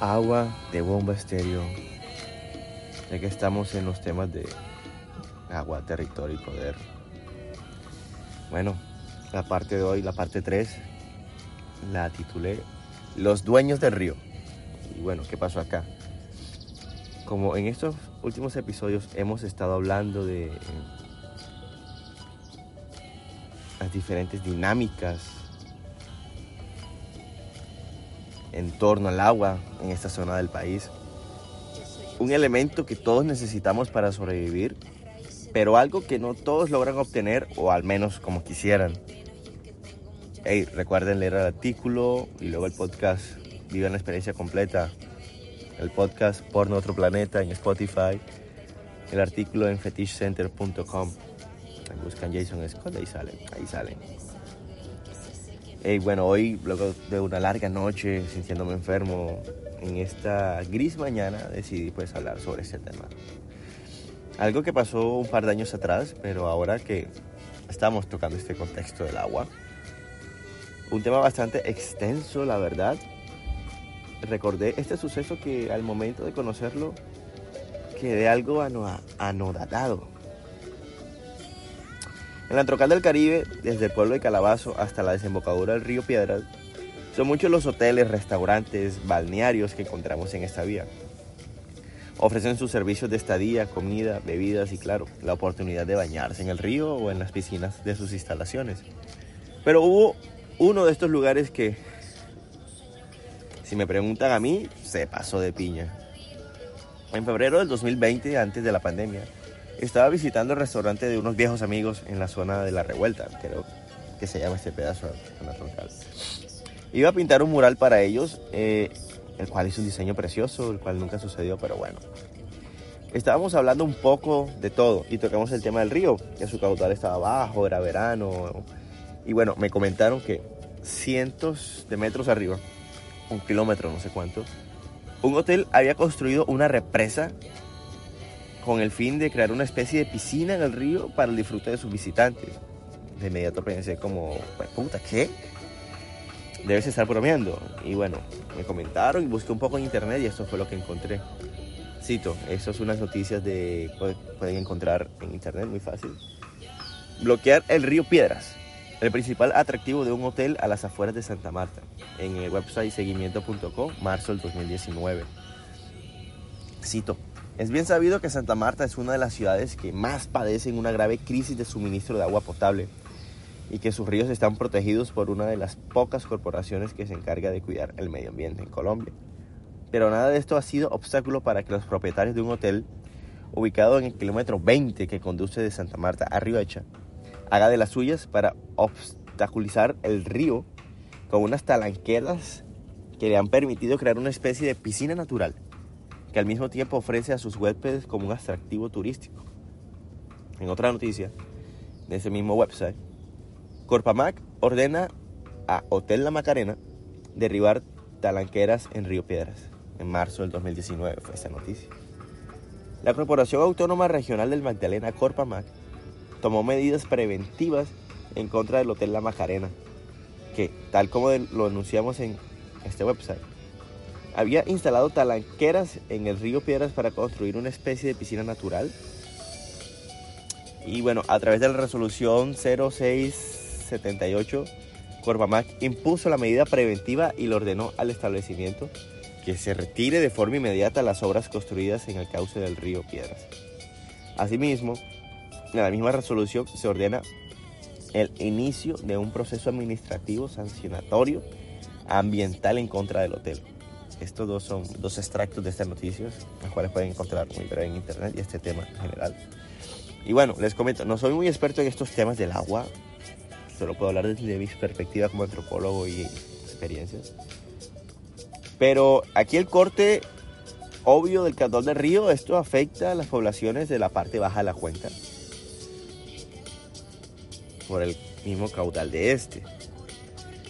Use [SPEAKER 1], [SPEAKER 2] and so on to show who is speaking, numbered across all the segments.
[SPEAKER 1] agua de bomba estéreo. Ya que estamos en los temas de agua, territorio y poder. Bueno, la parte de hoy, la parte 3, la titulé Los dueños del río. Y bueno, ¿qué pasó acá? Como en estos últimos episodios hemos estado hablando de eh, las diferentes dinámicas en torno al agua en esta zona del país. Un elemento que todos necesitamos para sobrevivir, pero algo que no todos logran obtener o al menos como quisieran. Hey, recuerden leer el artículo y luego el podcast. Vivan la experiencia completa. El podcast Porno Otro Planeta en Spotify. El artículo en fetishcenter.com. Buscan Jason Scott, ahí salen, ahí salen. Hey, bueno, hoy, luego de una larga noche, sintiéndome enfermo, en esta gris mañana decidí pues hablar sobre este tema. Algo que pasó un par de años atrás, pero ahora que estamos tocando este contexto del agua. Un tema bastante extenso, la verdad. Recordé este suceso que al momento de conocerlo quedé algo anodadado en la trocal del Caribe, desde el pueblo de Calabazo hasta la desembocadura del río Piedras, son muchos los hoteles, restaurantes, balnearios que encontramos en esta vía. Ofrecen sus servicios de estadía, comida, bebidas y claro, la oportunidad de bañarse en el río o en las piscinas de sus instalaciones. Pero hubo uno de estos lugares que, si me preguntan a mí, se pasó de piña. En febrero del 2020, antes de la pandemia, estaba visitando el restaurante de unos viejos amigos en la zona de la revuelta, creo que se llama este pedazo de la troncal. Iba a pintar un mural para ellos, eh, el cual hizo un diseño precioso, el cual nunca sucedió, pero bueno. Estábamos hablando un poco de todo y tocamos el tema del río, que su caudal estaba bajo, era verano. Y bueno, me comentaron que cientos de metros arriba, un kilómetro, no sé cuánto, un hotel había construido una represa con el fin de crear una especie de piscina en el río para el disfrute de sus visitantes. De inmediato pensé como, puta, ¿qué? Debes estar bromeando. Y bueno, me comentaron y busqué un poco en internet y esto fue lo que encontré. Cito, estas son unas noticias de pueden encontrar en internet muy fácil. Bloquear el río Piedras, el principal atractivo de un hotel a las afueras de Santa Marta, en el website seguimiento.com, marzo del 2019. Cito, es bien sabido que Santa Marta es una de las ciudades que más padecen una grave crisis de suministro de agua potable y que sus ríos están protegidos por una de las pocas corporaciones que se encarga de cuidar el medio ambiente en Colombia. Pero nada de esto ha sido obstáculo para que los propietarios de un hotel ubicado en el kilómetro 20 que conduce de Santa Marta a Rioecha haga de las suyas para obstaculizar el río con unas talanqueras que le han permitido crear una especie de piscina natural que al mismo tiempo ofrece a sus huéspedes como un atractivo turístico. En otra noticia, de ese mismo website, Corpamac ordena a Hotel La Macarena derribar talanqueras en Río Piedras. En marzo del 2019 fue esa noticia. La Corporación Autónoma Regional del Magdalena, Corpamac, tomó medidas preventivas en contra del Hotel La Macarena, que, tal como lo anunciamos en este website, había instalado talanqueras en el río Piedras para construir una especie de piscina natural. Y bueno, a través de la resolución 0678, Corbamac impuso la medida preventiva y le ordenó al establecimiento que se retire de forma inmediata las obras construidas en el cauce del río Piedras. Asimismo, en la misma resolución se ordena el inicio de un proceso administrativo sancionatorio ambiental en contra del hotel. Estos dos son dos extractos de estas noticias, las cuales pueden encontrar muy breve en internet y este tema en general. Y bueno, les comento, no soy muy experto en estos temas del agua, solo puedo hablar desde mi perspectiva como antropólogo y experiencias. Pero aquí el corte obvio del caudal del río, esto afecta a las poblaciones de la parte baja de la cuenca por el mismo caudal de este.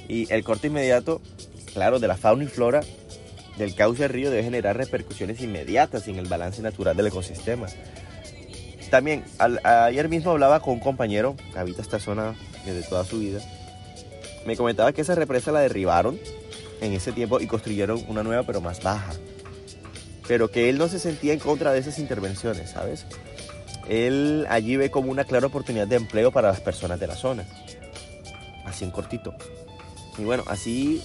[SPEAKER 1] Y el corte inmediato, claro, de la fauna y flora del cauce del río debe generar repercusiones inmediatas en el balance natural del ecosistema. También, ayer mismo hablaba con un compañero que habita esta zona desde toda su vida. Me comentaba que esa represa la derribaron en ese tiempo y construyeron una nueva pero más baja. Pero que él no se sentía en contra de esas intervenciones, ¿sabes? Él allí ve como una clara oportunidad de empleo para las personas de la zona. Así en cortito. Y bueno, así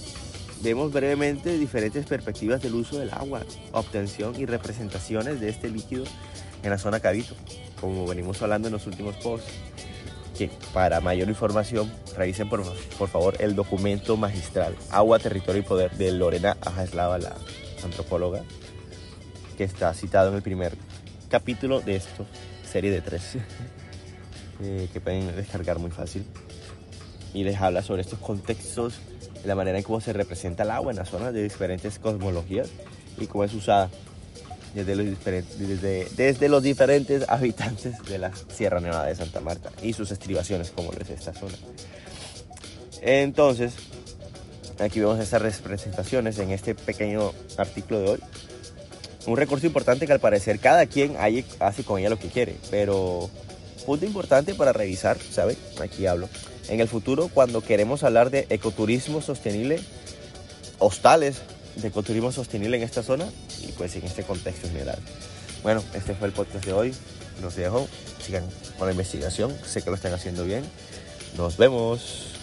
[SPEAKER 1] vemos brevemente diferentes perspectivas del uso del agua, obtención y representaciones de este líquido en la zona Cabito, como venimos hablando en los últimos posts. Que para mayor información revisen por, por favor el documento magistral Agua, Territorio y Poder de Lorena Ajaslava, la antropóloga, que está citado en el primer capítulo de esta serie de tres, eh, que pueden descargar muy fácil. Y les habla sobre estos contextos, la manera en cómo se representa el agua en las zonas de diferentes cosmologías y cómo es usada desde los, diferentes, desde, desde los diferentes habitantes de la Sierra Nevada de Santa Marta y sus estribaciones, como es esta zona. Entonces, aquí vemos estas representaciones en este pequeño artículo de hoy. Un recurso importante que al parecer cada quien hace con ella lo que quiere, pero punto importante para revisar, ¿sabe? Aquí hablo. En el futuro, cuando queremos hablar de ecoturismo sostenible, hostales de ecoturismo sostenible en esta zona y pues en este contexto general. Bueno, este fue el podcast de hoy. Los dejo. Sigan con la investigación. Sé que lo están haciendo bien. Nos vemos.